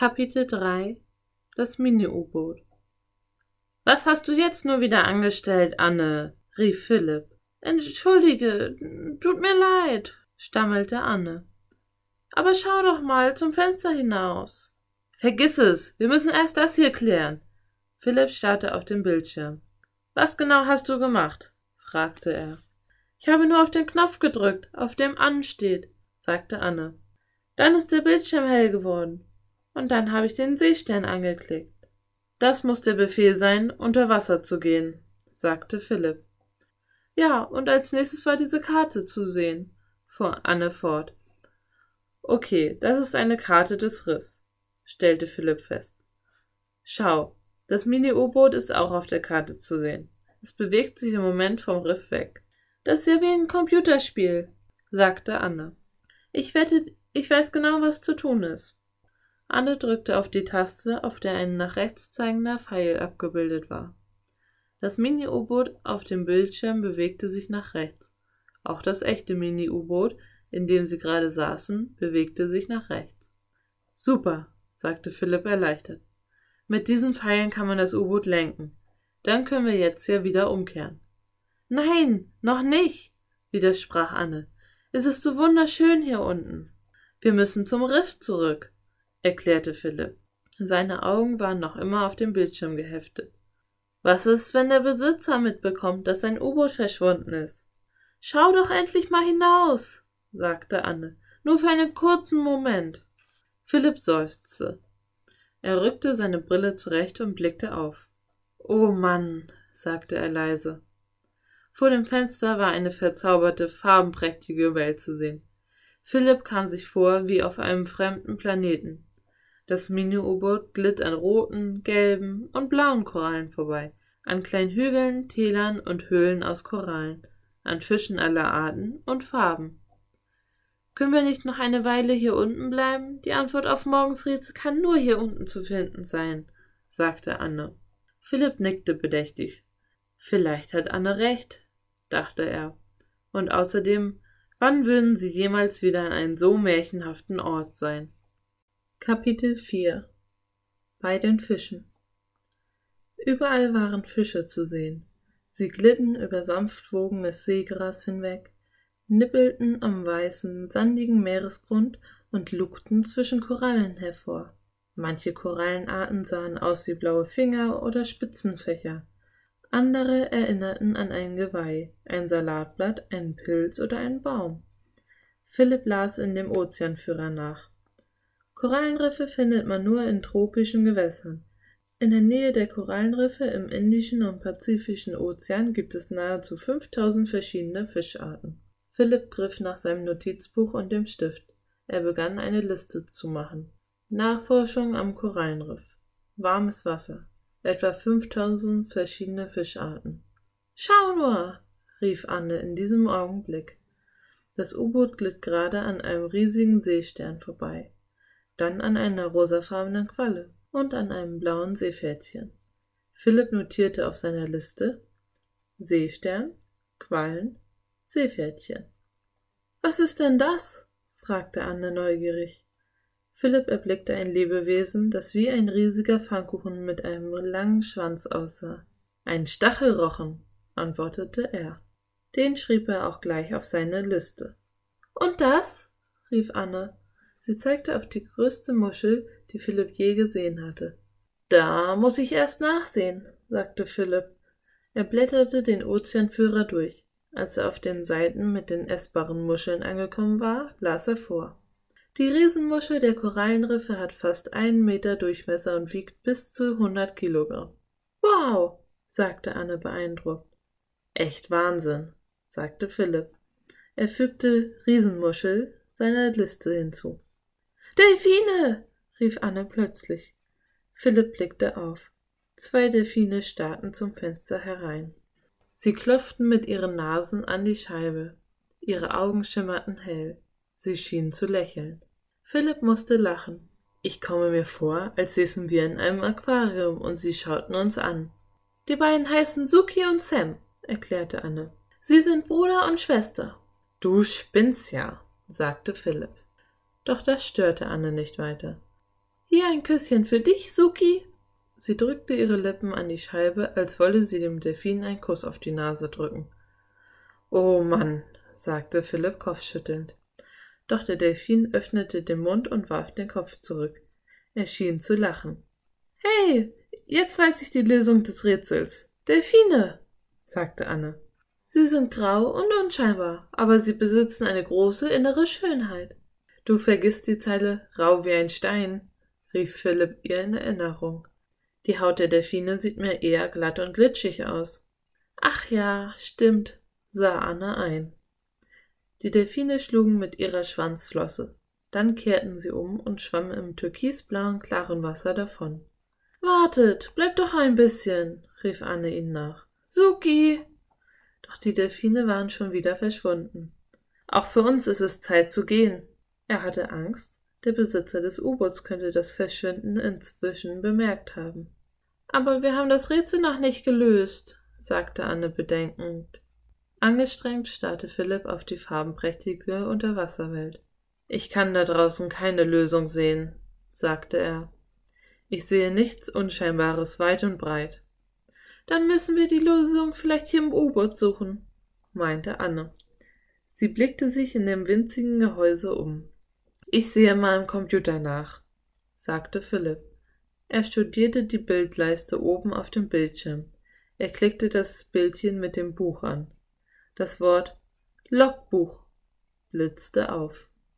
Kapitel 3 Das Mini-U-Boot Was hast du jetzt nur wieder angestellt, Anne? rief Philipp. Entschuldige, tut mir leid, stammelte Anne. Aber schau doch mal zum Fenster hinaus. Vergiss es, wir müssen erst das hier klären. Philipp starrte auf den Bildschirm. Was genau hast du gemacht? fragte er. Ich habe nur auf den Knopf gedrückt, auf dem an steht, sagte Anne. Dann ist der Bildschirm hell geworden. Und dann habe ich den Seestern angeklickt. Das muss der Befehl sein, unter Wasser zu gehen, sagte Philipp. Ja, und als nächstes war diese Karte zu sehen, fuhr Anne fort. Okay, das ist eine Karte des Riffs, stellte Philipp fest. Schau, das Mini-U-Boot ist auch auf der Karte zu sehen. Es bewegt sich im Moment vom Riff weg. Das ist ja wie ein Computerspiel, sagte Anne. Ich wette, ich weiß genau, was zu tun ist. Anne drückte auf die Taste, auf der ein nach rechts zeigender Pfeil abgebildet war. Das Mini-U-Boot auf dem Bildschirm bewegte sich nach rechts. Auch das echte Mini-U-Boot, in dem sie gerade saßen, bewegte sich nach rechts. Super, sagte Philipp erleichtert. Mit diesen Pfeilen kann man das U-Boot lenken. Dann können wir jetzt ja wieder umkehren. Nein, noch nicht, widersprach Anne. Es ist so wunderschön hier unten. Wir müssen zum Riff zurück, erklärte Philipp. Seine Augen waren noch immer auf dem Bildschirm geheftet. Was ist, wenn der Besitzer mitbekommt, dass sein U-Boot verschwunden ist? Schau doch endlich mal hinaus, sagte Anne. Nur für einen kurzen Moment. Philipp seufzte. Er rückte seine Brille zurecht und blickte auf. Oh Mann, sagte er leise. Vor dem Fenster war eine verzauberte, farbenprächtige Welt zu sehen. Philipp kam sich vor wie auf einem fremden Planeten. Das Mini-U-Boot glitt an roten, gelben und blauen Korallen vorbei, an kleinen Hügeln, Tälern und Höhlen aus Korallen, an Fischen aller Arten und Farben. Können wir nicht noch eine Weile hier unten bleiben? Die Antwort auf morgens Rätsel kann nur hier unten zu finden sein, sagte Anne. Philipp nickte bedächtig. Vielleicht hat Anne recht, dachte er. Und außerdem, wann würden sie jemals wieder an einem so märchenhaften Ort sein? Kapitel 4 Bei den Fischen Überall waren Fische zu sehen. Sie glitten über sanft wogendes Seegras hinweg, nippelten am weißen, sandigen Meeresgrund und lugten zwischen Korallen hervor. Manche Korallenarten sahen aus wie blaue Finger oder Spitzenfächer. Andere erinnerten an ein Geweih, ein Salatblatt, einen Pilz oder einen Baum. Philipp las in dem Ozeanführer nach. Korallenriffe findet man nur in tropischen Gewässern. In der Nähe der Korallenriffe im Indischen und Pazifischen Ozean gibt es nahezu 5000 verschiedene Fischarten. Philipp griff nach seinem Notizbuch und dem Stift. Er begann eine Liste zu machen. Nachforschung am Korallenriff. Warmes Wasser. Etwa 5000 verschiedene Fischarten. Schau nur, rief Anne in diesem Augenblick. Das U-Boot glitt gerade an einem riesigen Seestern vorbei dann an einer rosafarbenen Qualle und an einem blauen Seepferdchen. Philipp notierte auf seiner Liste Seestern, Quallen, Seepferdchen. Was ist denn das? fragte Anne neugierig. Philipp erblickte ein Lebewesen, das wie ein riesiger Pfannkuchen mit einem langen Schwanz aussah. Ein Stachelrochen, antwortete er. Den schrieb er auch gleich auf seine Liste. Und das? rief Anne. Sie zeigte auf die größte Muschel, die Philipp je gesehen hatte. Da muss ich erst nachsehen, sagte Philipp. Er blätterte den Ozeanführer durch. Als er auf den Seiten mit den essbaren Muscheln angekommen war, las er vor. Die Riesenmuschel der Korallenriffe hat fast einen Meter Durchmesser und wiegt bis zu hundert Kilogramm. Wow, sagte Anne beeindruckt. Echt Wahnsinn, sagte Philipp. Er fügte Riesenmuschel seiner Liste hinzu. Delfine! rief Anne plötzlich. Philipp blickte auf. Zwei Delfine starrten zum Fenster herein. Sie klopften mit ihren Nasen an die Scheibe. Ihre Augen schimmerten hell. Sie schienen zu lächeln. Philipp musste lachen. Ich komme mir vor, als säßen wir in einem Aquarium und sie schauten uns an. Die beiden heißen Suki und Sam, erklärte Anne. Sie sind Bruder und Schwester. Du spinnst ja, sagte Philipp. Doch das störte Anne nicht weiter. Hier ein Küsschen für dich, Suki. Sie drückte ihre Lippen an die Scheibe, als wolle sie dem Delfin einen Kuss auf die Nase drücken. Oh Mann, sagte Philipp kopfschüttelnd. Doch der Delfin öffnete den Mund und warf den Kopf zurück. Er schien zu lachen. Hey, jetzt weiß ich die Lösung des Rätsels. Delfine, sagte Anne. Sie sind grau und unscheinbar, aber sie besitzen eine große innere Schönheit. Du vergisst die Zeile rau wie ein Stein, rief Philipp ihr in Erinnerung. Die Haut der Delfine sieht mir eher glatt und glitschig aus. Ach ja, stimmt, sah Anne ein. Die Delfine schlugen mit ihrer Schwanzflosse. Dann kehrten sie um und schwammen im türkisblauen, klaren Wasser davon. Wartet, bleibt doch ein bisschen, rief Anne ihnen nach. Suki! Doch die Delfine waren schon wieder verschwunden. Auch für uns ist es Zeit zu gehen. Er hatte Angst, der Besitzer des U-Boots könnte das Verschwinden inzwischen bemerkt haben. Aber wir haben das Rätsel noch nicht gelöst, sagte Anne bedenkend. Angestrengt starrte Philipp auf die farbenprächtige Unterwasserwelt. Ich kann da draußen keine Lösung sehen, sagte er. Ich sehe nichts Unscheinbares weit und breit. Dann müssen wir die Lösung vielleicht hier im U-Boot suchen, meinte Anne. Sie blickte sich in dem winzigen Gehäuse um. Ich sehe mal im Computer nach, sagte Philipp. Er studierte die Bildleiste oben auf dem Bildschirm. Er klickte das Bildchen mit dem Buch an. Das Wort Logbuch blitzte auf.